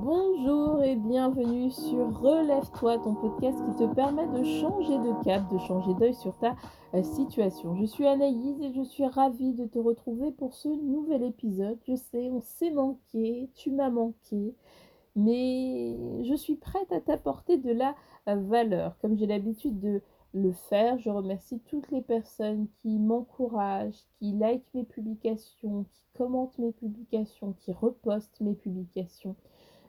Bonjour et bienvenue sur Relève-toi, ton podcast qui te permet de changer de cap, de changer d'œil sur ta euh, situation. Je suis Anaïs et je suis ravie de te retrouver pour ce nouvel épisode. Je sais, on s'est manqué, tu m'as manqué, mais je suis prête à t'apporter de la euh, valeur. Comme j'ai l'habitude de le faire, je remercie toutes les personnes qui m'encouragent, qui likent mes publications, qui commentent mes publications, qui repostent mes publications.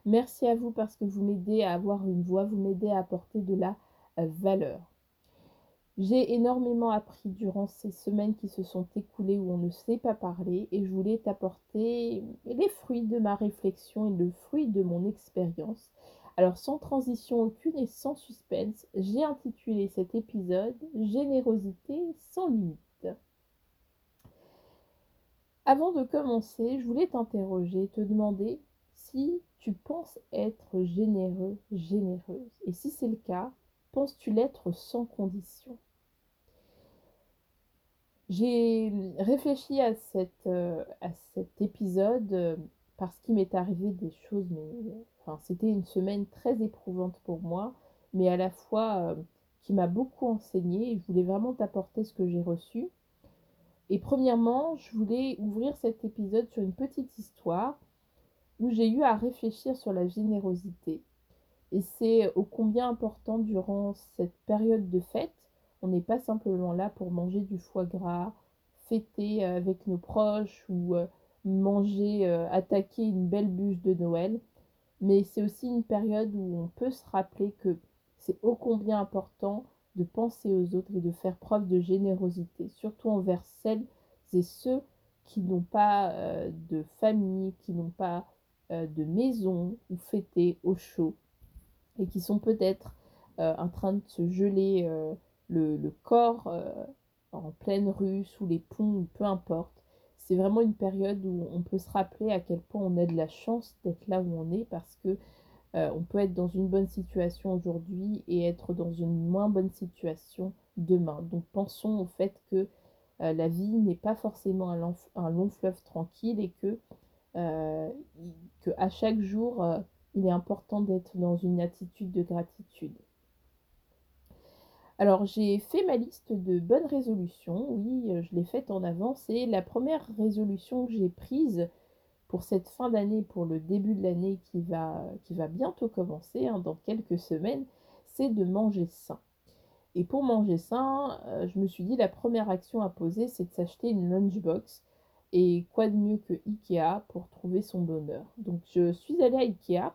Merci à vous parce que vous m'aidez à avoir une voix, vous m'aidez à apporter de la euh, valeur. J'ai énormément appris durant ces semaines qui se sont écoulées où on ne sait pas parler et je voulais t'apporter les fruits de ma réflexion et le fruit de mon expérience. Alors sans transition aucune et sans suspense, j'ai intitulé cet épisode Générosité sans limite. Avant de commencer, je voulais t'interroger, te demander si tu penses être généreux, généreuse. Et si c'est le cas, penses-tu l'être sans condition? J'ai réfléchi à, euh, cet épisode euh, parce qu'il m'est arrivé des choses, mais c'était une semaine très éprouvante pour moi, mais à la fois euh, qui m'a beaucoup enseigné. Et je voulais vraiment t'apporter ce que j'ai reçu. Et premièrement, je voulais ouvrir cet épisode sur une petite histoire où j'ai eu à réfléchir sur la générosité. Et c'est ô combien important durant cette période de fête. On n'est pas simplement là pour manger du foie gras, fêter avec nos proches ou euh, manger, euh, attaquer une belle bûche de Noël. Mais c'est aussi une période où on peut se rappeler que c'est ô combien important de penser aux autres et de faire preuve de générosité, surtout envers celles et ceux qui n'ont pas euh, de famille, qui n'ont pas euh, de maison ou fêter au chaud et qui sont peut-être euh, en train de se geler euh, le, corps en pleine rue, sous les ponts, peu importe. C'est vraiment une période où on peut se rappeler à quel point on a de la chance d'être là où on est parce que on peut être dans une bonne situation aujourd'hui et être dans une moins bonne situation demain. Donc pensons au fait que la vie n'est pas forcément un long fleuve tranquille et que euh, que à chaque jour, euh, il est important d'être dans une attitude de gratitude. Alors j'ai fait ma liste de bonnes résolutions, oui, euh, je l'ai faite en avance et la première résolution que j'ai prise pour cette fin d'année, pour le début de l'année qui va, qui va bientôt commencer, hein, dans quelques semaines, c'est de manger sain. Et pour manger sain, je me suis dit la première action à poser, c'est de s'acheter une lunchbox et quoi de mieux que Ikea pour trouver son bonheur? Donc je suis allée à Ikea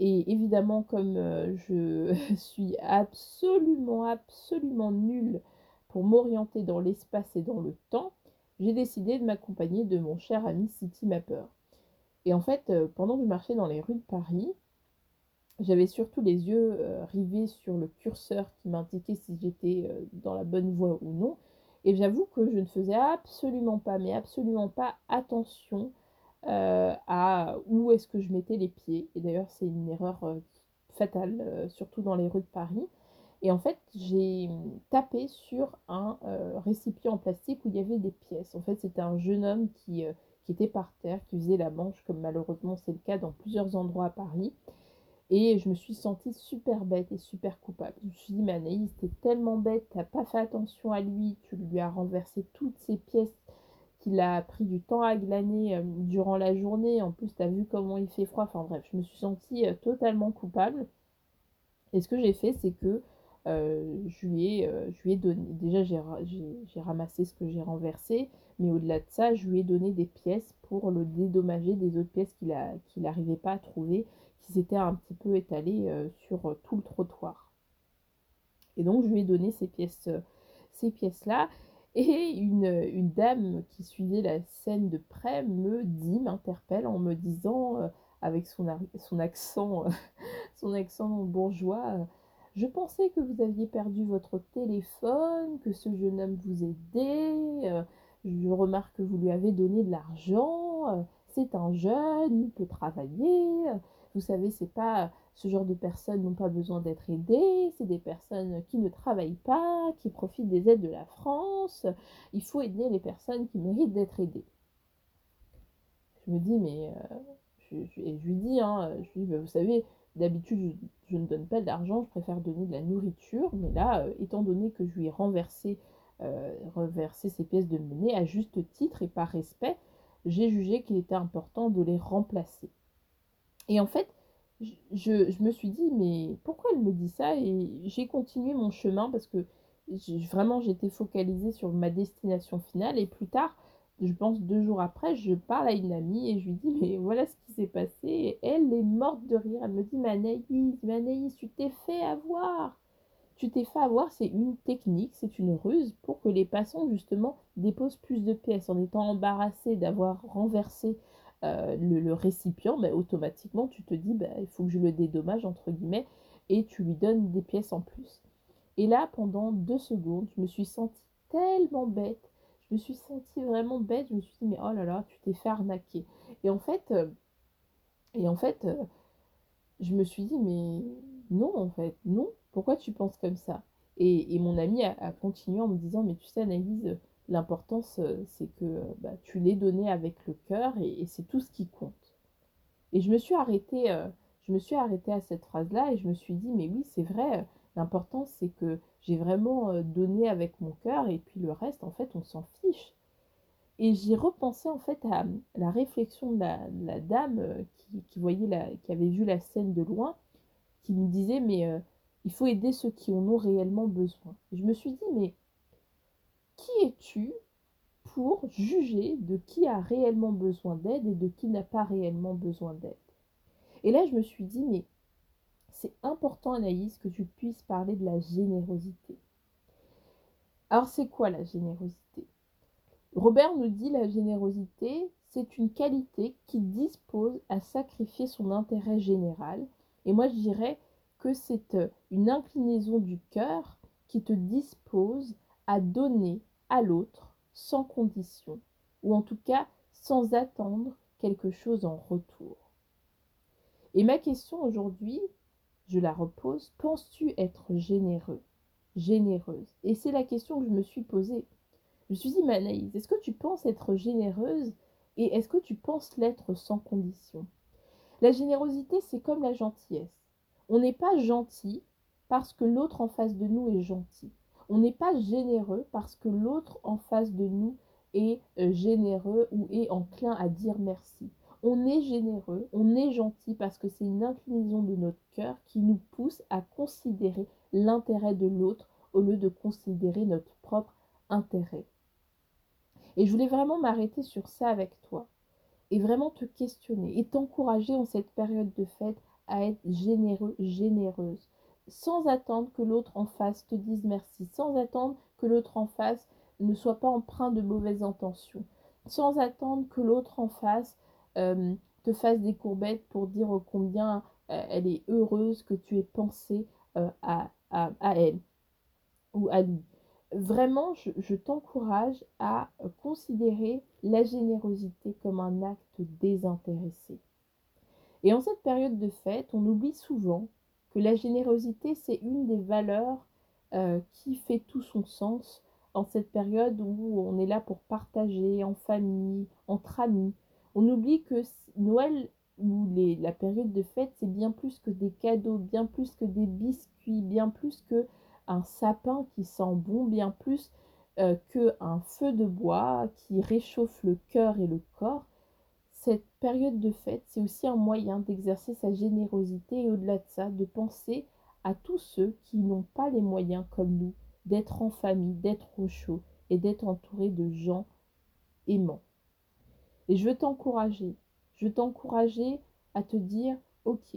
et évidemment comme euh, je suis absolument absolument nulle pour m'orienter dans l'espace et dans le temps, j'ai décidé de m'accompagner de mon cher ami City Mapper. Et en fait, euh, pendant que je marchais dans les rues de Paris, j'avais surtout les yeux euh, rivés sur le curseur qui m'indiquait si j'étais dans la bonne voie ou non. Et j'avoue que je ne faisais absolument pas, mais absolument pas attention euh, à où est-ce que je mettais les pieds. Et d'ailleurs, c'est une erreur euh, fatale, euh, surtout dans les rues de Paris. Et en fait, j'ai tapé sur un récipient en plastique où il y avait des pièces. En fait, c'était un jeune homme qui, qui était par terre, qui faisait la manche, comme malheureusement c'est le cas dans plusieurs endroits à Paris. Et je me suis sentie super bête et super coupable. Je me suis dit, mais Anaïs, t'es tellement bête, t'as pas fait attention à lui, tu lui as renversé toutes ces pièces qu'il a pris du temps à glaner euh, durant la journée. En plus, t'as vu comment il fait froid. Enfin bref, je me suis sentie euh, totalement coupable. Et ce que j'ai fait, c'est que euh, je, lui ai, je, lui ai, donné. Déjà, j'ai ramassé ce que j'ai renversé, mais au-delà de ça, je lui ai donné des pièces pour le dédommager des autres pièces qu'il n'arrivait pas à trouver qui s'était un petit peu étalé euh, sur euh, tout le trottoir. Et donc je lui ai donné ces pièces, euh, ces pièces-là. Et une, une, dame qui suivait la scène de près me dit, m'interpelle en me disant, avec son, son accent, son accent bourgeois, je pensais que vous aviez perdu votre téléphone, que ce jeune homme vous aidait. je remarque que vous lui avez donné de l'argent. C'est un jeune, il peut travailler. Vous savez, c'est pas ce genre de personnes n'ont pas besoin d'être aidées, c'est des personnes qui ne travaillent pas, qui profitent des aides de la France. Il faut aider les personnes qui méritent d'être aidées. Je me dis, mais euh, je, et je lui dis, hein, je bah, vous savez, d'habitude, je, ne donne pas d'argent, je préfère donner de la nourriture, mais là, étant donné que je lui ai renversé, renversé ces pièces de monnaie à juste titre et par respect, j'ai jugé qu'il était important de les remplacer. Et en fait, je, me suis dit, mais pourquoi elle me dit ça? Et j'ai continué mon chemin parce que vraiment j'étais focalisée sur ma destination finale. Et plus tard, je pense deux jours après, je parle à une amie et je lui dis, mais voilà ce qui s'est passé. Et elle est morte de rire. Elle me dit, mais Anaïs, mais Anaïs, tu t'es fait avoir. Tu t'es fait avoir, c'est une technique, c'est une ruse pour que les passants justement déposent plus de pièces en étant embarrassés d'avoir renversé euh, le, récipient, mais automatiquement tu te dis bah, il faut que je le dédommage entre guillemets et tu lui donnes des pièces en plus. Et là, pendant deux secondes, je me suis sentie tellement bête. Je me suis sentie vraiment bête. Je me suis dit mais oh là là, tu t'es fait arnaquer. Et en fait, euh, et en fait, euh, je me suis dit mais non en fait, non. Pourquoi tu penses comme ça? Et, mon ami a, a, continué en me disant mais tu sais Analyse, L'importance, euh, c'est que euh, bah, tu l'aies donné avec le cœur et, c'est tout ce qui compte. Et je me suis arrêtée, euh, je me suis arrêtée à cette phrase-là et je me suis dit, mais oui, c'est vrai, l'important c'est que j'ai vraiment donné avec mon cœur et puis le reste, en fait, on s'en fiche. Et j'ai repensé en fait à la réflexion de la, dame qui, voyait la, qui avait vu la scène de loin, qui me disait, mais il faut aider ceux qui en ont réellement besoin. Et je me suis dit, mais qui es-tu pour juger de qui a réellement besoin d'aide et de qui n'a pas réellement besoin d'aide? Et là, je me suis dit, mais c'est important, Anaïs, que tu puisses parler de la générosité. Alors, c'est quoi la générosité? Robert nous dit la générosité, c'est une qualité qui dispose à sacrifier son intérêt général. Et moi, je dirais que c'est une inclinaison du cœur qui te dispose à donner l'autre sans condition, ou en tout cas sans attendre quelque chose en retour. Et ma question aujourd'hui, je la repose, penses-tu être généreux, généreuse? Et c'est la question que je me suis posée. Je me suis dit, Manaïs, est-ce que tu penses être généreuse et est-ce que tu penses l'être sans condition? La générosité, c'est comme la gentillesse. On n'est pas gentil parce que l'autre en face de nous est gentil. On n'est pas généreux parce que l'autre en face de nous est euh, généreux ou est enclin à dire merci. On est généreux, on est gentil parce que c'est une inclinaison de notre cœur qui nous pousse à considérer l'intérêt de l'autre au lieu de considérer notre propre intérêt. Et je voulais vraiment m'arrêter sur ça avec toi et vraiment te questionner et t'encourager en cette période de fête à être généreux, généreuse sans attendre que l'autre en face te dise merci, sans attendre que l'autre en face ne soit pas empreint de mauvaises intentions, sans attendre que l'autre en face euh, te fasse des courbettes pour dire combien euh, elle est heureuse que tu aies pensé euh, à, elle ou à lui. Vraiment, je t'encourage à considérer la générosité comme un acte désintéressé. Et en cette période de fête, on oublie souvent que la générosité, c'est une des valeurs euh, qui fait tout son sens en cette période où on est là pour partager en famille, entre amis. On oublie que Noël ou la période de fête, c'est bien plus que des cadeaux, bien plus que des biscuits, bien plus que un sapin qui sent bon, bien plus euh, qu'un feu de bois qui réchauffe le cœur et le corps. Cette période de fête, c'est aussi un moyen d'exercer sa générosité et au-delà de ça, de penser à tous ceux qui n'ont pas les moyens comme nous d'être en famille, d'être au chaud et d'être entourés de gens aimants. Et je veux t'encourager, je veux t'encourager à te dire, ok,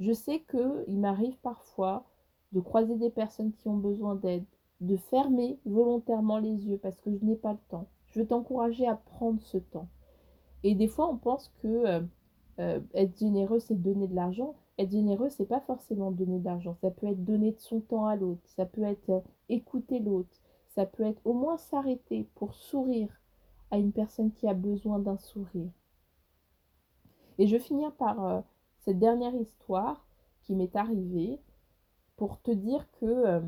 je sais qu'il m'arrive parfois de croiser des personnes qui ont besoin d'aide, de fermer volontairement les yeux parce que je n'ai pas le temps. Je veux t'encourager à prendre ce temps et des fois, on pense que euh, euh, être généreux, c'est donner de l'argent. Être généreux, c'est pas forcément donner de l'argent. Ça peut être donner de son temps à l'autre. Ça peut être euh, écouter l'autre. Ça peut être au moins s'arrêter pour sourire à une personne qui a besoin d'un sourire. Et je finir par cette dernière histoire qui m'est arrivée pour te dire que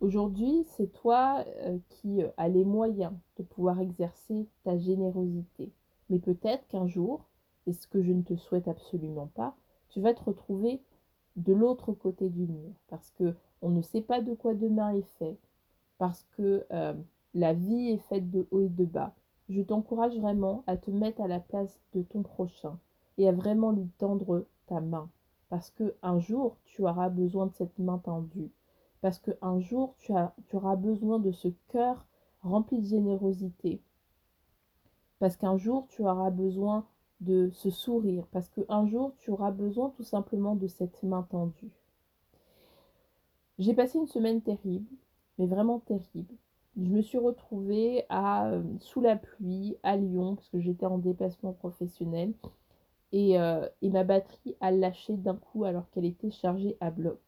aujourd'hui, c'est toi qui as les moyens de pouvoir exercer ta générosité. Mais peut-être qu'un jour, et ce que je ne te souhaite absolument pas, tu vas te retrouver de l'autre côté du mur. Parce que on ne sait pas de quoi demain est fait, parce que euh, la vie est faite de haut et de bas. Je t'encourage vraiment à te mettre à la place de ton prochain et à vraiment lui tendre ta main. Parce que un jour tu auras besoin de cette main tendue. Parce que un jour tu, as, tu auras besoin de ce cœur rempli de générosité parce qu'un jour tu auras besoin de ce sourire, parce qu'un jour tu auras besoin tout simplement de cette main tendue. J'ai passé une semaine terrible, mais vraiment terrible. Je me suis retrouvée euh, sous la pluie à Lyon, parce que j'étais en déplacement professionnel, euh, et ma batterie a lâché d'un coup alors qu'elle était chargée à bloc.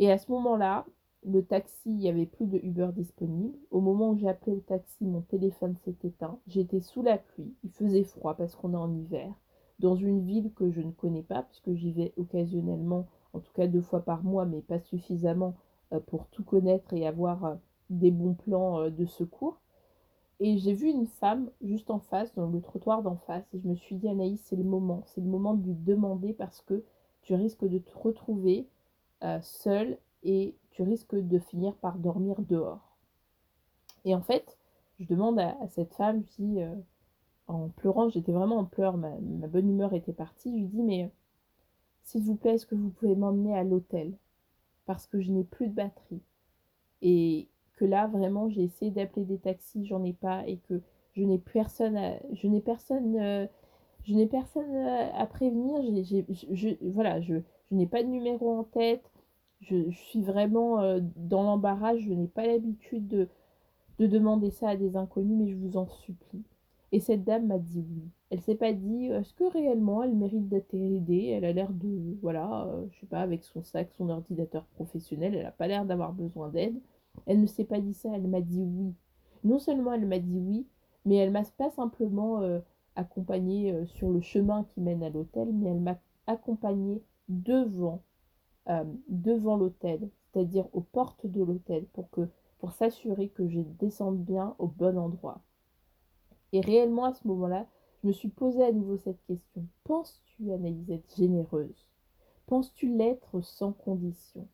Et à ce moment-là, le taxi, il n'y avait plus de Uber disponible. Au moment où j'ai appelé le taxi, mon téléphone s'est éteint. J'étais sous la pluie, il faisait froid parce qu'on est en hiver, dans une ville que je ne connais pas, puisque j'y vais occasionnellement, en tout cas deux fois par mois, mais pas suffisamment euh, pour tout connaître et avoir euh, des bons plans euh, de secours. Et j'ai vu une femme juste en face, dans le trottoir d'en face, et je me suis dit, Anaïs, c'est le moment, c'est le moment de lui demander parce que tu risques de te retrouver seule et tu risques de finir par dormir dehors. Et en fait, je demande à, cette femme, je euh, en pleurant, j'étais vraiment en pleurs, ma, bonne humeur était partie, je lui dis, mais s'il vous plaît, est-ce que vous pouvez m'emmener à l'hôtel? Parce que je n'ai plus de batterie. Et que là, vraiment, j'ai essayé d'appeler des taxis, j'en ai pas, et que je n'ai personne à, je n'ai personne, euh, je n'ai personne à, prévenir, voilà, je, je n'ai pas de numéro en tête, je, suis vraiment euh, dans l'embarras, je n'ai pas l'habitude de, de demander ça à des inconnus, mais je vous en supplie. Et cette dame m'a dit oui. Elle s'est pas dit est-ce que réellement elle mérite d'être aidée? Elle a l'air de voilà, euh, je sais pas, avec son sac, son ordinateur professionnel, elle n'a pas l'air d'avoir besoin d'aide. Elle ne s'est pas dit ça, elle m'a dit oui. Non seulement elle m'a dit oui, mais elle m'a pas simplement euh, accompagnée sur le chemin qui mène à l'hôtel, mais elle m'a accompagnée devant euh, devant l'hôtel, c'est-à-dire aux portes de l'hôtel, pour pour s'assurer que je descende bien au bon endroit. Et réellement à ce moment-là, je me suis posé à nouveau cette question. Penses-tu, Anaïs, être généreuse? Penses-tu l'être sans condition?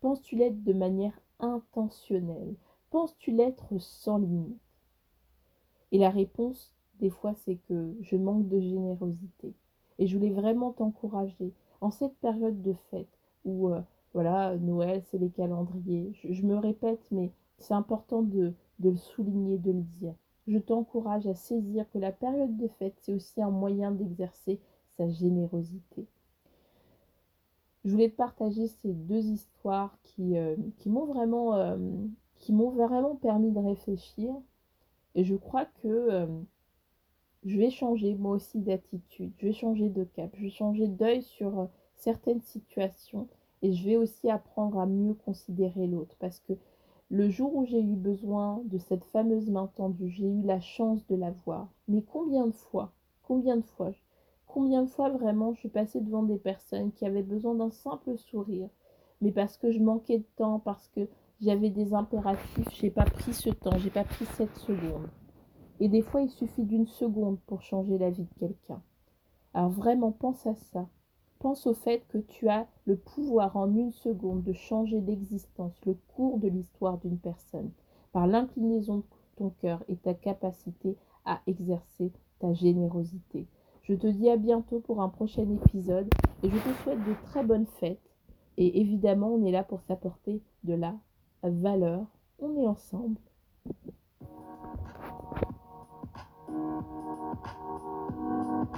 Penses-tu l'être de manière intentionnelle? Penses-tu l'être sans limite? Et la réponse, des fois, c'est que je manque de générosité. Et je voulais vraiment t'encourager en cette période de fête, ou euh, voilà, Noël, c'est les calendriers. Je, me répète, mais c'est important de, le souligner, de le dire. Je t'encourage à saisir que la période de fête, c'est aussi un moyen d'exercer sa générosité. Je voulais te partager ces deux histoires qui, euh, qui m'ont vraiment, euh, qui m'ont vraiment permis de réfléchir. Et je crois que je vais changer moi aussi d'attitude, je vais changer de cap, je vais changer d'œil sur certaines situations et je vais aussi apprendre à mieux considérer l'autre parce que le jour où j'ai eu besoin de cette fameuse main tendue, j'ai eu la chance de la voir. Mais combien de fois, combien de fois, combien de fois vraiment je suis passée devant des personnes qui avaient besoin d'un simple sourire, mais parce que je manquais de temps, parce que j'avais des impératifs, j'ai pas pris ce temps, j'ai pas pris cette seconde. Et des fois, il suffit d'une seconde pour changer la vie de quelqu'un. Alors vraiment, pense à ça. Pense au fait que tu as le pouvoir en une seconde de changer l'existence, le cours de l'histoire d'une personne, par l'inclinaison de ton cœur et ta capacité à exercer ta générosité. Je te dis à bientôt pour un prochain épisode et je te souhaite de très bonnes fêtes. Et évidemment, on est là pour s'apporter de la valeur. On est ensemble.